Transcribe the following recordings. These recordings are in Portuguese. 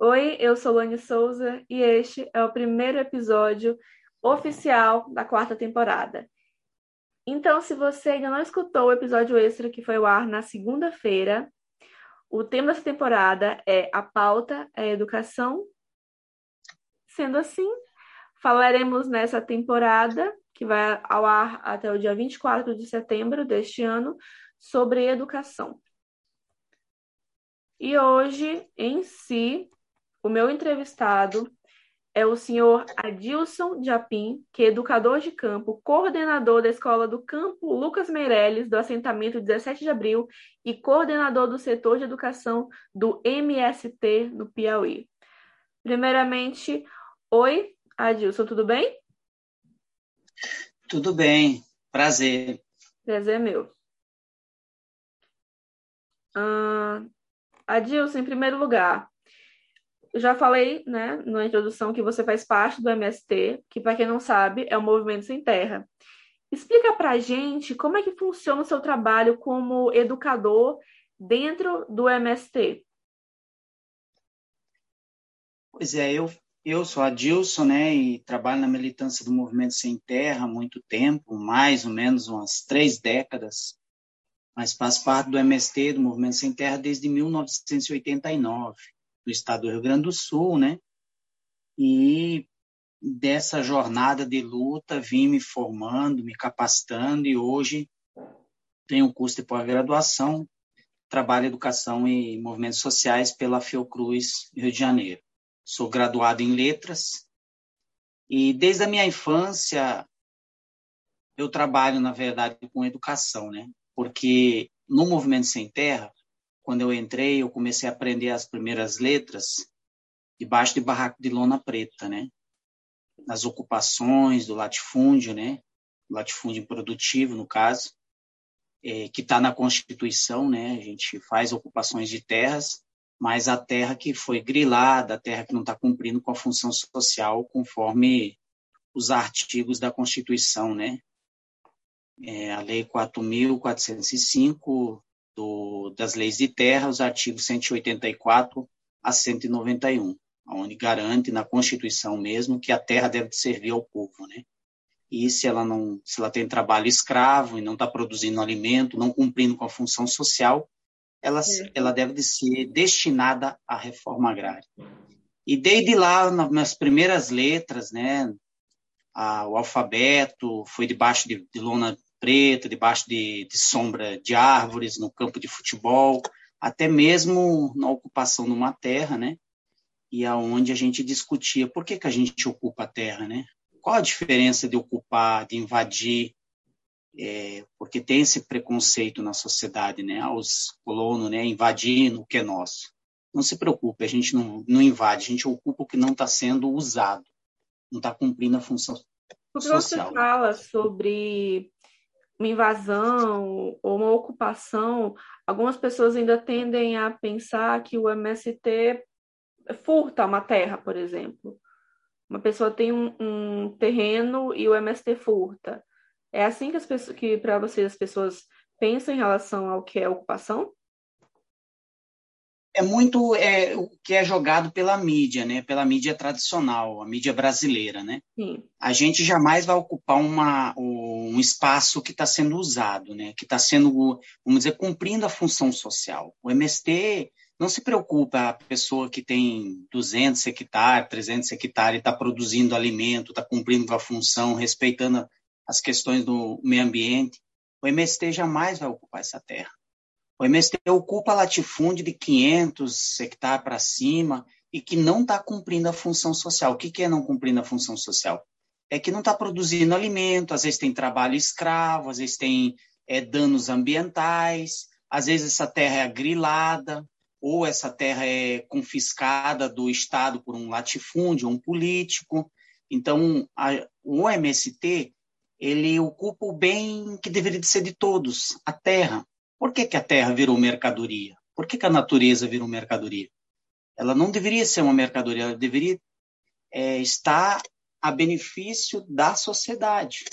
Oi, eu sou Lani Souza e este é o primeiro episódio oficial da quarta temporada. Então, se você ainda não escutou o episódio extra que foi ao ar na segunda-feira, o tema dessa temporada é a pauta é educação. Sendo assim, falaremos nessa temporada, que vai ao ar até o dia 24 de setembro deste ano, sobre educação. E hoje, em si, o meu entrevistado é o senhor Adilson Japim, que é educador de campo, coordenador da Escola do Campo Lucas Meirelles, do assentamento 17 de abril, e coordenador do setor de educação do MST no Piauí. Primeiramente, oi, Adilson, tudo bem? Tudo bem, prazer. Prazer meu. Uh, Adilson, em primeiro lugar, já falei, né, na introdução que você faz parte do MST, que para quem não sabe é o Movimento Sem Terra. Explica para a gente como é que funciona o seu trabalho como educador dentro do MST. Pois é, eu, eu sou Adilson, né, e trabalho na militância do Movimento Sem Terra há muito tempo, mais ou menos umas três décadas, mas faço parte do MST, do Movimento Sem Terra, desde 1989 do estado do Rio Grande do Sul, né? E dessa jornada de luta vim me formando, me capacitando e hoje tenho um curso de pós-graduação, trabalho educação e movimentos sociais pela Fiocruz Rio de Janeiro. Sou graduado em letras e desde a minha infância eu trabalho na verdade com educação, né? Porque no movimento sem terra quando eu entrei, eu comecei a aprender as primeiras letras debaixo de barraco de lona preta, né? Nas ocupações do latifúndio, né? Latifúndio produtivo, no caso, é, que está na Constituição, né? A gente faz ocupações de terras, mas a terra que foi grilada, a terra que não está cumprindo com a função social conforme os artigos da Constituição, né? É, a Lei 4.405 do, das leis de terra, os artigos 184 a 191, onde garante na Constituição mesmo que a terra deve servir ao povo, né? E se ela não, se ela tem trabalho escravo e não está produzindo alimento, não cumprindo com a função social, ela, é. ela deve ser destinada à reforma agrária. E desde lá, nas primeiras letras, né, a, o alfabeto foi debaixo de, de lona preta, debaixo de, de sombra de árvores, no campo de futebol, até mesmo na ocupação de uma terra, né? E aonde a gente discutia por que, que a gente ocupa a terra, né? Qual a diferença de ocupar, de invadir? É, porque tem esse preconceito na sociedade, né? Os colonos, né? Invadindo o que é nosso. Não se preocupe, a gente não, não invade, a gente ocupa o que não está sendo usado, não está cumprindo a função Porque social. você fala sobre uma invasão ou uma ocupação, algumas pessoas ainda tendem a pensar que o MST furta uma terra, por exemplo. Uma pessoa tem um, um terreno e o MST furta. É assim que, as pessoas, que para vocês as pessoas pensam em relação ao que é ocupação? É muito é, o que é jogado pela mídia, né? Pela mídia tradicional, a mídia brasileira, né? Sim. A gente jamais vai ocupar uma, um espaço que está sendo usado, né? Que está sendo, vamos dizer, cumprindo a função social. O MST não se preocupa a pessoa que tem 200 hectares, 300 hectares, e está produzindo alimento, está cumprindo com a função, respeitando as questões do meio ambiente. O MST jamais vai ocupar essa terra. O MST ocupa latifúndio de 500 hectares para cima e que não está cumprindo a função social. O que, que é não cumprindo a função social? É que não está produzindo alimento, às vezes tem trabalho escravo, às vezes tem é, danos ambientais, às vezes essa terra é agrilada, ou essa terra é confiscada do Estado por um latifúndio, um político. Então, a, o MST ele ocupa o bem que deveria ser de todos, a terra. Por que, que a terra virou mercadoria? Por que, que a natureza virou mercadoria? Ela não deveria ser uma mercadoria, ela deveria é, estar a benefício da sociedade.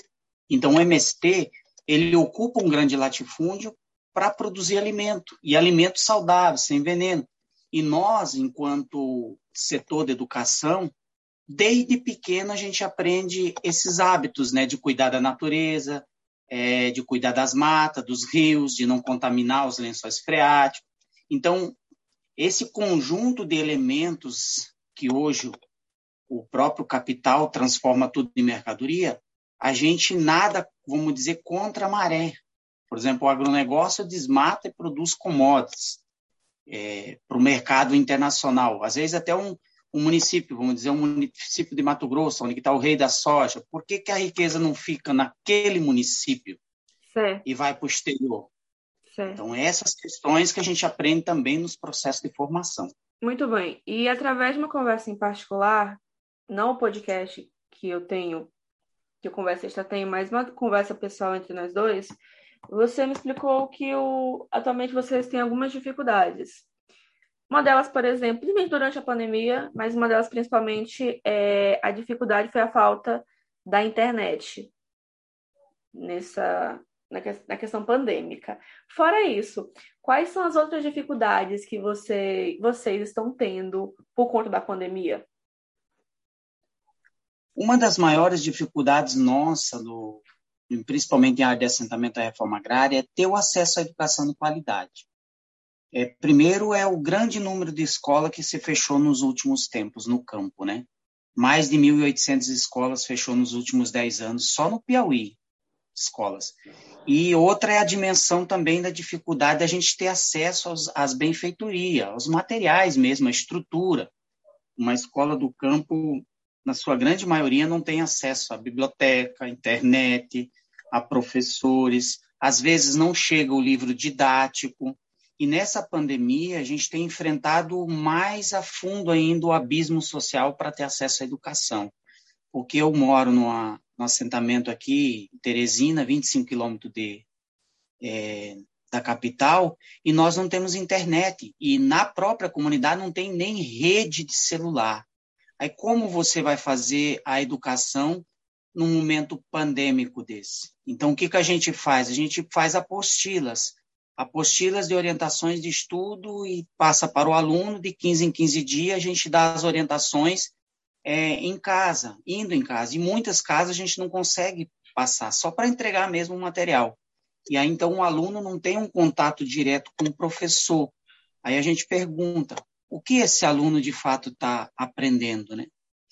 Então, o MST ele ocupa um grande latifúndio para produzir alimento, e alimento saudável, sem veneno. E nós, enquanto setor da educação, desde pequeno a gente aprende esses hábitos, né, de cuidar da natureza, é, de cuidar das matas, dos rios, de não contaminar os lençóis freáticos. Então, esse conjunto de elementos que hoje o próprio capital transforma tudo em mercadoria, a gente nada, vamos dizer, contra a maré. Por exemplo, o agronegócio desmata e produz commodities é, para o mercado internacional. Às vezes até um, um, município, vamos dizer, um município de Mato Grosso, onde está o rei da soja, por que, que a riqueza não fica naquele município certo. e vai para o exterior? Certo. Então, essas questões que a gente aprende também nos processos de formação. Muito bem. E através de uma conversa em particular, não o podcast que eu tenho, que eu conversa extra tenho, mas uma conversa pessoal entre nós dois, você me explicou que o, atualmente vocês têm algumas dificuldades. Uma delas, por exemplo, principalmente durante a pandemia, mas uma delas principalmente é a dificuldade foi a falta da internet nessa na, que, na questão pandêmica. Fora isso, quais são as outras dificuldades que você, vocês estão tendo por conta da pandemia? Uma das maiores dificuldades nossa, no, principalmente em área de assentamento da reforma agrária, é ter o acesso à educação de qualidade. É, primeiro é o grande número de escolas que se fechou nos últimos tempos no campo, né? Mais de 1.800 escolas fechou nos últimos 10 anos, só no Piauí, escolas. E outra é a dimensão também da dificuldade da gente ter acesso aos, às benfeitorias, aos materiais mesmo, a estrutura. Uma escola do campo, na sua grande maioria, não tem acesso à biblioteca, à internet, a professores. Às vezes não chega o livro didático. E nessa pandemia, a gente tem enfrentado mais a fundo ainda o abismo social para ter acesso à educação. Porque eu moro no assentamento aqui, Teresina, 25 quilômetros de, é, da capital, e nós não temos internet. E na própria comunidade não tem nem rede de celular. Aí como você vai fazer a educação num momento pandêmico desse? Então, o que, que a gente faz? A gente faz apostilas, apostilas de orientações de estudo e passa para o aluno, de 15 em 15 dias, a gente dá as orientações é, em casa, indo em casa. E muitas casas a gente não consegue passar, só para entregar mesmo o material. E aí, então, o aluno não tem um contato direto com o professor. Aí a gente pergunta, o que esse aluno de fato está aprendendo, né?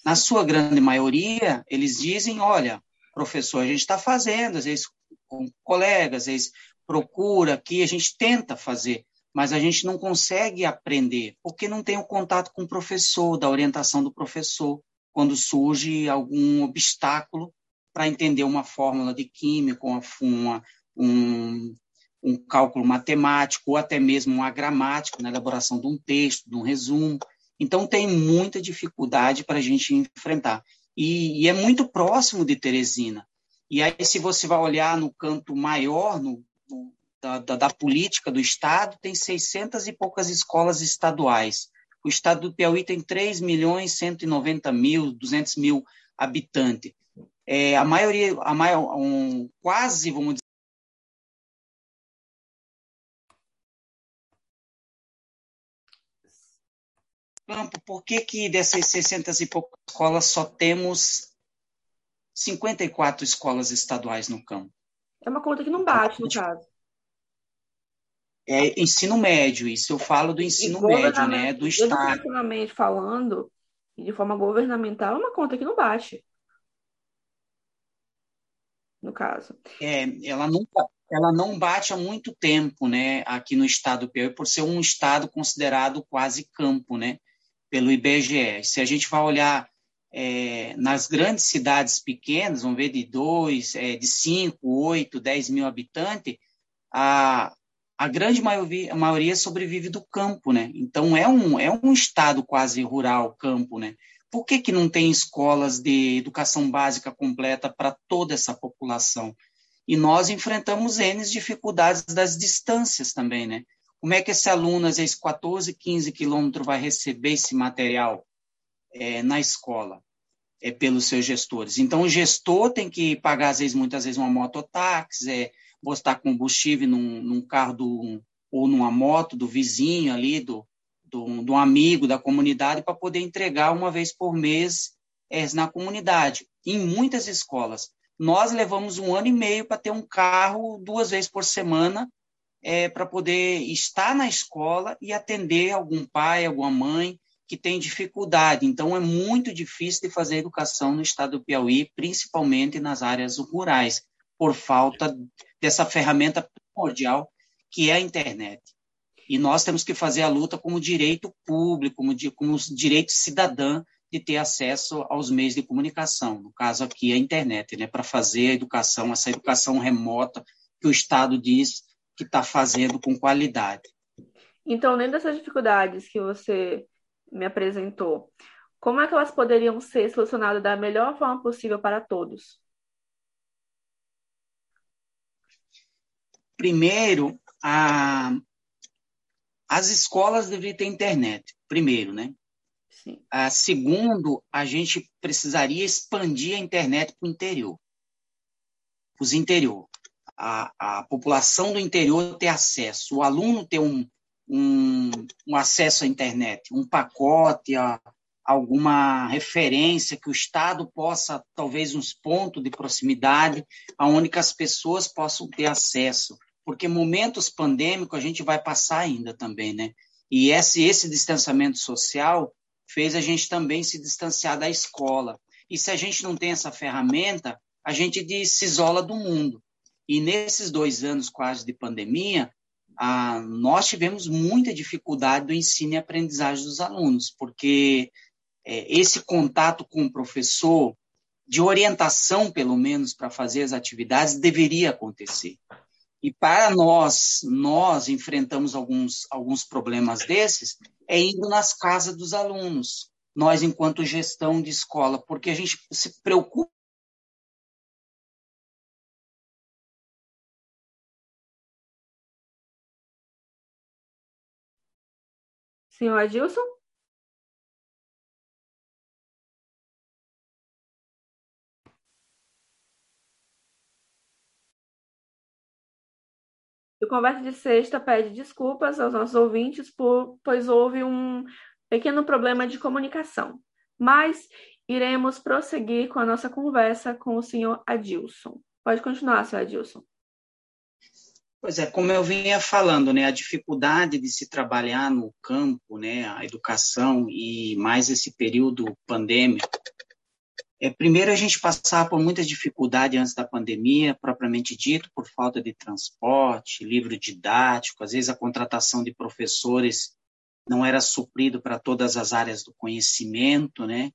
Na sua grande maioria, eles dizem, olha, professor, a gente está fazendo, às vezes com colegas, vezes procura aqui, a gente tenta fazer, mas a gente não consegue aprender, porque não tem o contato com o professor, da orientação do professor, quando surge algum obstáculo para entender uma fórmula de química, uma, uma, um, um cálculo matemático, ou até mesmo uma gramática na elaboração de um texto, de um resumo. Então, tem muita dificuldade para a gente enfrentar. E, e, é muito próximo de Teresina. E aí, se você vai olhar no canto maior, no, no da, da, da, política do Estado, tem 600 e poucas escolas estaduais. O Estado do Piauí tem 3 milhões 190 mil, 200 mil habitantes. É, a maioria, a maior, um, quase, vamos dizer, por que, que dessas 600 e poucas escolas só temos 54 escolas estaduais no campo? É uma conta que não bate, no caso é ensino médio, isso eu falo do ensino médio, né, do Estado. Falando, de forma governamental, é uma conta que não bate. No caso. É, ela nunca, ela não bate há muito tempo, né, aqui no estado do Piauí, por ser um estado considerado quase campo, né, pelo IBGE. Se a gente vai olhar é, nas grandes cidades pequenas, vamos ver de dois, é, de cinco, oito, dez mil habitantes, a, a grande maioria, a maioria sobrevive do campo, né? Então é um, é um estado quase rural, campo, né? Por que, que não tem escolas de educação básica completa para toda essa população? E nós enfrentamos N dificuldades das distâncias também, né? Como é que esse aluno, às vezes 14, 15 quilômetros, vai receber esse material é, na escola? É, pelos seus gestores. Então, o gestor tem que pagar, às vezes, muitas vezes, uma mototáxi, é, postar combustível num, num carro do, ou numa moto do vizinho ali, do, do, do amigo da comunidade para poder entregar uma vez por mês é, na comunidade. Em muitas escolas, nós levamos um ano e meio para ter um carro duas vezes por semana é, para poder estar na escola e atender algum pai, alguma mãe que tem dificuldade. Então, é muito difícil de fazer educação no estado do Piauí, principalmente nas áreas rurais, por falta dessa ferramenta primordial que é a internet. E nós temos que fazer a luta como direito público, como, como direito cidadão de ter acesso aos meios de comunicação, no caso aqui a internet, né, para fazer a educação, essa educação remota que o Estado diz que está fazendo com qualidade. Então, dentro dessas dificuldades que você me apresentou, como é que elas poderiam ser solucionadas da melhor forma possível para todos? Primeiro, a, as escolas deveriam ter internet, primeiro, né? Sim. A, segundo, a gente precisaria expandir a internet para o interior. Os interior. A, a população do interior ter acesso, o aluno ter um, um, um acesso à internet, um pacote, a, alguma referência que o Estado possa, talvez uns pontos de proximidade, aonde as pessoas possam ter acesso porque momentos pandêmicos a gente vai passar ainda também, né? E esse, esse distanciamento social fez a gente também se distanciar da escola. E se a gente não tem essa ferramenta, a gente se isola do mundo. E nesses dois anos quase de pandemia, a, nós tivemos muita dificuldade do ensino e aprendizagem dos alunos, porque é, esse contato com o professor, de orientação, pelo menos, para fazer as atividades, deveria acontecer. E para nós, nós enfrentamos alguns, alguns problemas desses, é indo nas casas dos alunos, nós enquanto gestão de escola, porque a gente se preocupa Senhor Adilson? O Conversa de Sexta pede desculpas aos nossos ouvintes, por, pois houve um pequeno problema de comunicação. Mas iremos prosseguir com a nossa conversa com o senhor Adilson. Pode continuar, senhor Adilson. Pois é, como eu vinha falando, né, a dificuldade de se trabalhar no campo, né, a educação e mais esse período pandêmico, é, primeiro, a gente passava por muitas dificuldades antes da pandemia, propriamente dito, por falta de transporte, livro didático, às vezes a contratação de professores não era suprido para todas as áreas do conhecimento, né?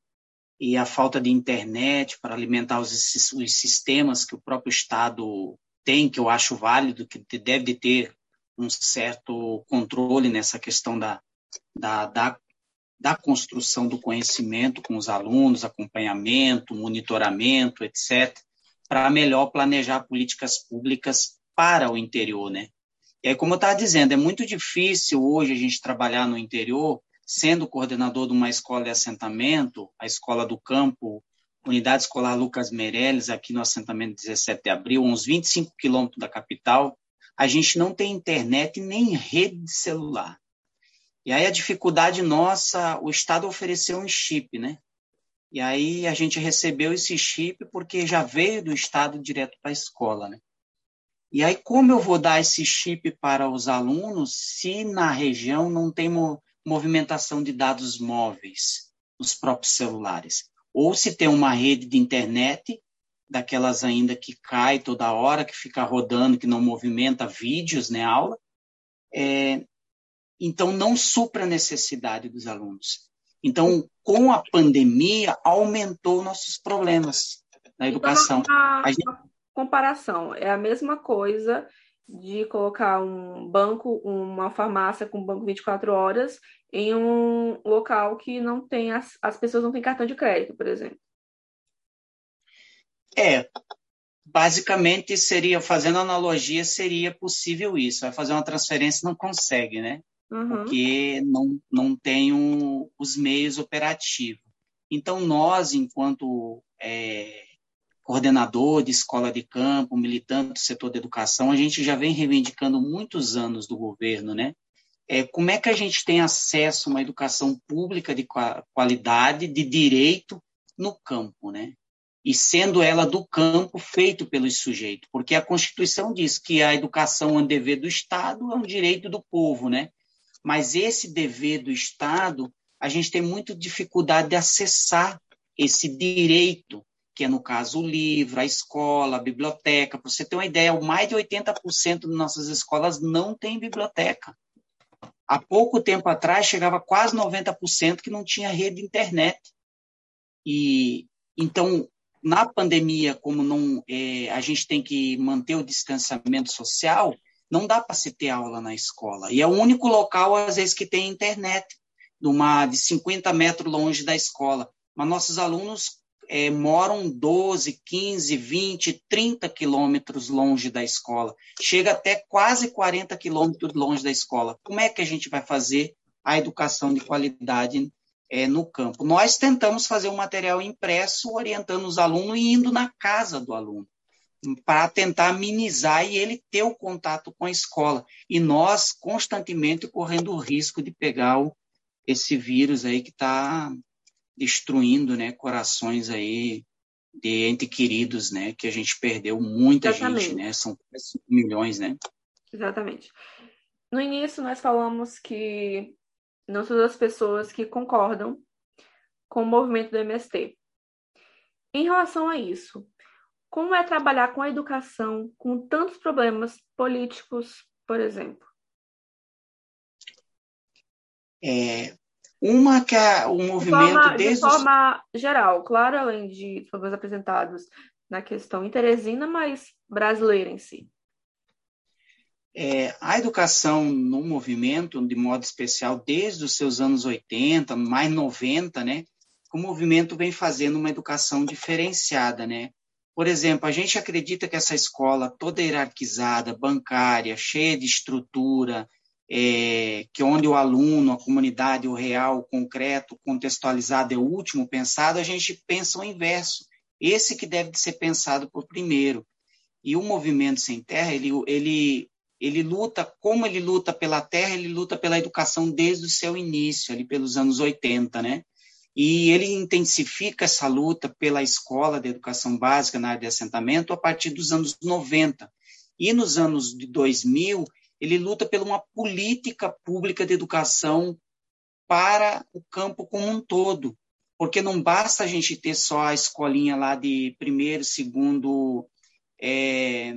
E a falta de internet para alimentar os, os sistemas que o próprio Estado tem, que eu acho válido, que deve ter um certo controle nessa questão da, da, da da construção do conhecimento com os alunos, acompanhamento, monitoramento, etc., para melhor planejar políticas públicas para o interior, né? E aí, como eu estava dizendo, é muito difícil hoje a gente trabalhar no interior, sendo coordenador de uma escola de assentamento, a Escola do Campo, Unidade Escolar Lucas Meirelles, aqui no assentamento 17 de abril, uns 25 quilômetros da capital, a gente não tem internet nem rede de celular. E aí a dificuldade nossa, o Estado ofereceu um chip, né? E aí a gente recebeu esse chip porque já veio do Estado direto para a escola, né? E aí como eu vou dar esse chip para os alunos se na região não tem mo movimentação de dados móveis nos próprios celulares? Ou se tem uma rede de internet, daquelas ainda que cai toda hora, que fica rodando, que não movimenta vídeos, né, aula, é, então não supra a necessidade dos alunos. Então, com a pandemia, aumentou nossos problemas na então, educação. Então, uma, gente... uma comparação, é a mesma coisa de colocar um banco, uma farmácia com banco 24 horas em um local que não tem as, as pessoas não têm cartão de crédito, por exemplo. É, basicamente seria fazendo analogia seria possível isso. Vai fazer uma transferência não consegue, né? uhum. porque não, não tem um, os meios operativos. Então, nós, enquanto é, coordenador de escola de campo, militante do setor da educação, a gente já vem reivindicando muitos anos do governo, né? é, como é que a gente tem acesso a uma educação pública de qualidade, de direito no campo, né? E sendo ela do campo, feito pelos sujeitos, porque a Constituição diz que a educação é um dever do Estado, é um direito do povo, né? Mas esse dever do Estado, a gente tem muita dificuldade de acessar esse direito, que é, no caso, o livro, a escola, a biblioteca. Para você ter uma ideia, mais de 80% das nossas escolas não tem biblioteca. Há pouco tempo atrás, chegava quase 90% que não tinha rede de internet. E então, na pandemia, como não é, a gente tem que manter o distanciamento social, não dá para se ter aula na escola. E é o único local, às vezes, que tem internet, numa, de 50 metros longe da escola. Mas nossos alunos é, moram 12, 15, 20, 30 quilômetros longe da escola. Chega até quase 40 quilômetros longe da escola. Como é que a gente vai fazer a educação de qualidade é, no campo? Nós tentamos fazer um material impresso orientando os alunos e indo na casa do aluno para tentar minimizar e ele ter o contato com a escola. E nós constantemente correndo o risco de pegar o, esse vírus aí que está destruindo, né, corações aí de entes queridos, né, que a gente perdeu muita Exatamente. gente, né, são 5 milhões, né. Exatamente. No início nós falamos que não todas as pessoas que concordam com o movimento do MST. Em relação a isso, como é trabalhar com a educação com tantos problemas políticos, por exemplo? É, uma que é o movimento de forma, desde de forma geral, claro, além de problemas apresentados na questão interesina, mas brasileira em si. É, a educação no movimento, de modo especial, desde os seus anos 80, mais 90, né, o movimento vem fazendo uma educação diferenciada, né? Por exemplo, a gente acredita que essa escola toda hierarquizada, bancária, cheia de estrutura, é, que onde o aluno, a comunidade, o real, o concreto, contextualizado é o último pensado, a gente pensa o inverso. Esse que deve ser pensado por primeiro. E o movimento sem terra, ele, ele, ele luta, como ele luta pela terra, ele luta pela educação desde o seu início, ali pelos anos 80, né? E ele intensifica essa luta pela escola de educação básica na área de assentamento a partir dos anos 90. E nos anos de 2000, ele luta por uma política pública de educação para o campo como um todo. Porque não basta a gente ter só a escolinha lá de primeiro, segundo, é,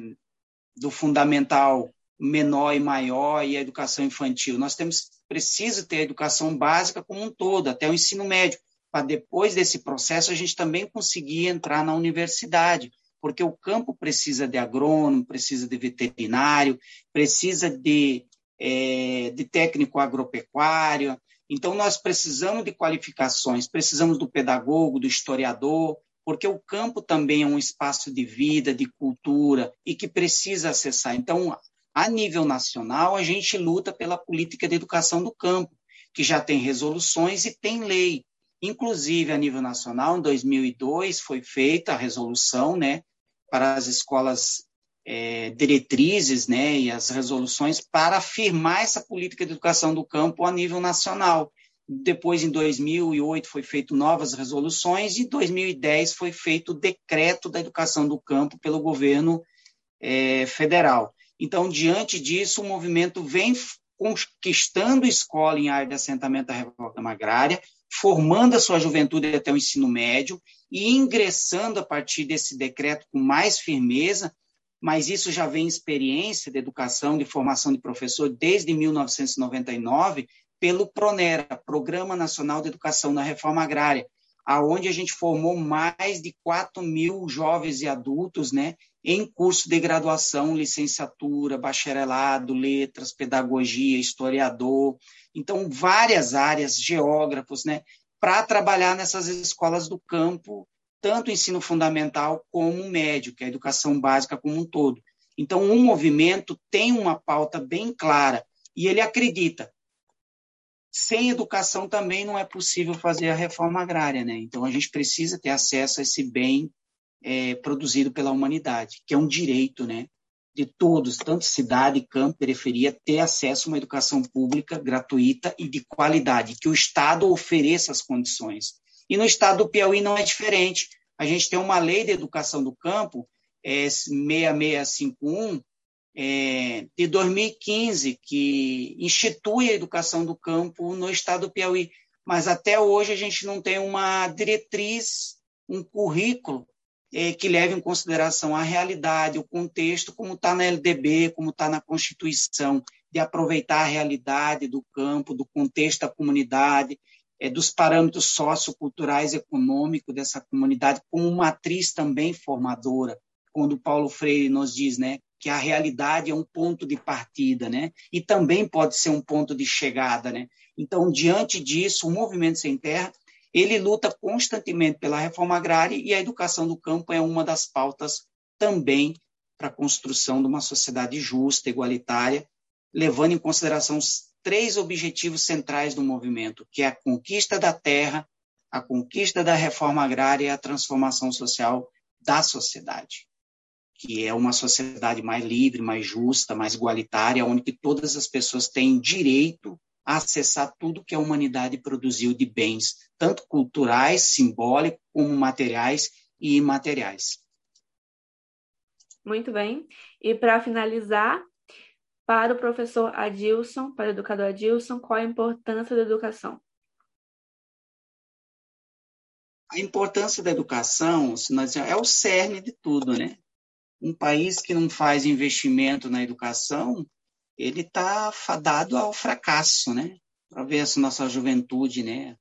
do fundamental menor e maior e a educação infantil. Nós temos precisa ter a educação básica como um todo, até o ensino médio para depois desse processo a gente também conseguir entrar na universidade, porque o campo precisa de agrônomo, precisa de veterinário, precisa de, é, de técnico agropecuário. Então, nós precisamos de qualificações, precisamos do pedagogo, do historiador, porque o campo também é um espaço de vida, de cultura e que precisa acessar. Então, a nível nacional, a gente luta pela política de educação do campo, que já tem resoluções e tem lei. Inclusive, a nível nacional, em 2002, foi feita a resolução né, para as escolas é, diretrizes né, e as resoluções para afirmar essa política de educação do campo a nível nacional. Depois, em 2008, foi feito novas resoluções e em 2010 foi feito o decreto da educação do campo pelo governo é, federal. Então, diante disso, o movimento vem conquistando escola em área de assentamento da reforma agrária, formando a sua juventude até o ensino médio e ingressando a partir desse decreto com mais firmeza, mas isso já vem experiência de educação, de formação de professor desde 1999, pelo PRONERA, Programa Nacional de Educação na Reforma Agrária, aonde a gente formou mais de 4 mil jovens e adultos né, em curso de graduação, licenciatura, bacharelado, letras, pedagogia, historiador, então várias áreas, geógrafos, né, para trabalhar nessas escolas do campo, tanto ensino fundamental como médio, que é a educação básica como um todo. Então, o movimento tem uma pauta bem clara e ele acredita. Sem educação também não é possível fazer a reforma agrária, né? Então a gente precisa ter acesso a esse bem é, produzido pela humanidade, que é um direito, né? de todos, tanto cidade, campo, periferia, ter acesso a uma educação pública gratuita e de qualidade, que o Estado ofereça as condições. E no estado do Piauí não é diferente. A gente tem uma lei de educação do campo, é, 6651, é, de 2015, que institui a educação do campo no estado do Piauí. Mas até hoje a gente não tem uma diretriz, um currículo é, que leve em consideração a realidade, o contexto, como está na LDB, como está na Constituição, de aproveitar a realidade do campo, do contexto da comunidade, é, dos parâmetros socioculturais e econômicos dessa comunidade, como matriz também formadora, quando Paulo Freire nos diz né, que a realidade é um ponto de partida, né, e também pode ser um ponto de chegada. Né? Então, diante disso, o Movimento Sem Terra ele luta constantemente pela reforma agrária e a educação do campo é uma das pautas também para a construção de uma sociedade justa, igualitária, levando em consideração os três objetivos centrais do movimento, que é a conquista da terra, a conquista da reforma agrária e a transformação social da sociedade, que é uma sociedade mais livre, mais justa, mais igualitária, onde todas as pessoas têm direito a acessar tudo que a humanidade produziu de bens, tanto culturais, simbólicos, como materiais e imateriais. Muito bem. E para finalizar, para o professor Adilson, para o educador Adilson, qual a importância da educação? A importância da educação é o cerne de tudo, né? Um país que não faz investimento na educação, ele está fadado ao fracasso, né? Para ver essa nossa juventude, né?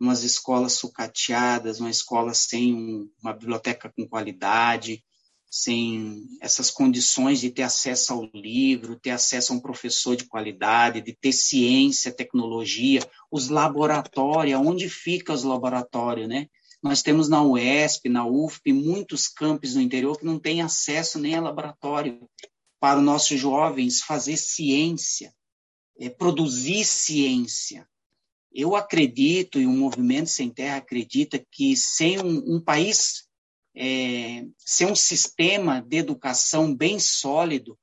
Umas escolas sucateadas, uma escola sem uma biblioteca com qualidade, sem essas condições de ter acesso ao livro, ter acesso a um professor de qualidade, de ter ciência, tecnologia, os laboratórios, onde ficam os laboratórios, né? Nós temos na UESP, na UFP, muitos campos no interior que não têm acesso nem a laboratório para os nossos jovens fazer ciência, é, produzir ciência. Eu acredito, e o Movimento Sem Terra acredita, que sem um, um país, é, sem um sistema de educação bem sólido,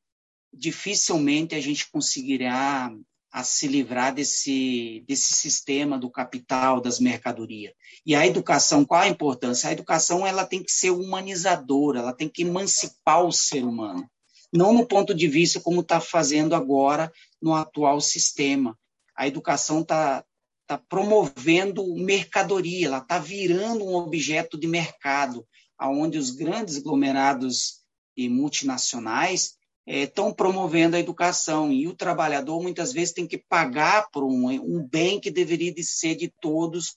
dificilmente a gente conseguirá a se livrar desse, desse sistema do capital, das mercadorias. E a educação, qual a importância? A educação ela tem que ser humanizadora, ela tem que emancipar o ser humano não no ponto de vista como está fazendo agora no atual sistema. A educação está tá promovendo mercadoria, ela está virando um objeto de mercado, aonde os grandes aglomerados e multinacionais estão é, promovendo a educação e o trabalhador muitas vezes tem que pagar por um, um bem que deveria de ser de todos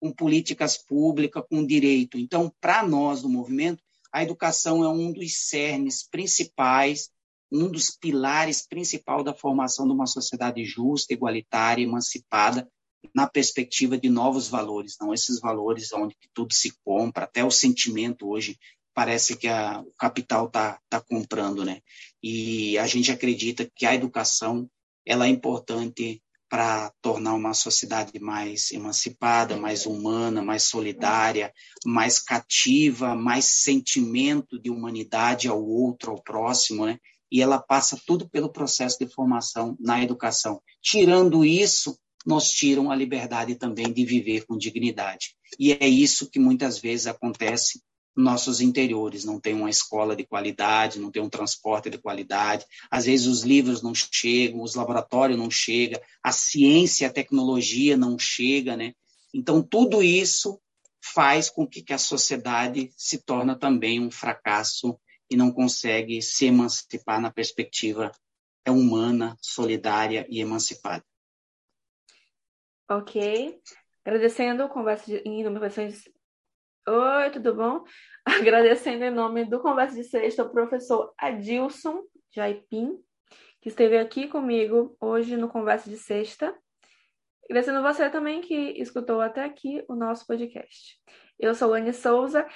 com políticas públicas, com direito. Então, para nós do movimento, a educação é um dos cernes principais, um dos pilares principais da formação de uma sociedade justa, igualitária, emancipada, na perspectiva de novos valores, não esses valores onde tudo se compra, até o sentimento hoje parece que a, o capital está tá comprando, né? E a gente acredita que a educação ela é importante para tornar uma sociedade mais emancipada, mais humana, mais solidária, mais cativa, mais sentimento de humanidade ao outro, ao próximo, né? E ela passa tudo pelo processo de formação na educação. Tirando isso, nos tiram a liberdade também de viver com dignidade. E é isso que muitas vezes acontece nossos interiores, não tem uma escola de qualidade, não tem um transporte de qualidade, às vezes os livros não chegam, os laboratórios não chegam, a ciência, a tecnologia não chega, né? Então tudo isso faz com que, que a sociedade se torne também um fracasso e não consegue se emancipar na perspectiva humana, solidária e emancipada. Ok. Agradecendo conversa de, inovações Oi, tudo bom? Agradecendo em nome do Conversa de Sexta o professor Adilson Jaipim, que esteve aqui comigo hoje no Conversa de Sexta. Agradecendo você também que escutou até aqui o nosso podcast. Eu sou Lani Souza.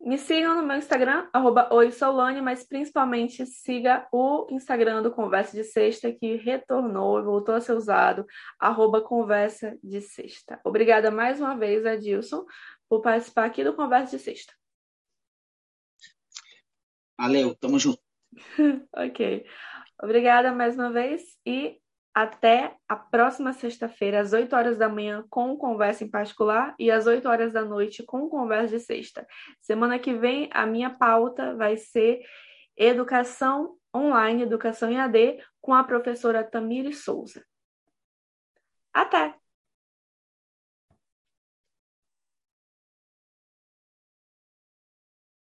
Me sigam no meu Instagram, arroba oisolane, mas principalmente siga o Instagram do Conversa de Sexta, que retornou e voltou a ser usado, arroba Conversa de Sexta. Obrigada mais uma vez, Adilson, por participar aqui do Conversa de Sexta. Valeu, tamo junto. ok. Obrigada mais uma vez e até a próxima sexta-feira, às 8 horas da manhã, com conversa em particular e às 8 horas da noite com conversa de sexta. Semana que vem, a minha pauta vai ser educação online, educação em AD, com a professora Tamires Souza. Até!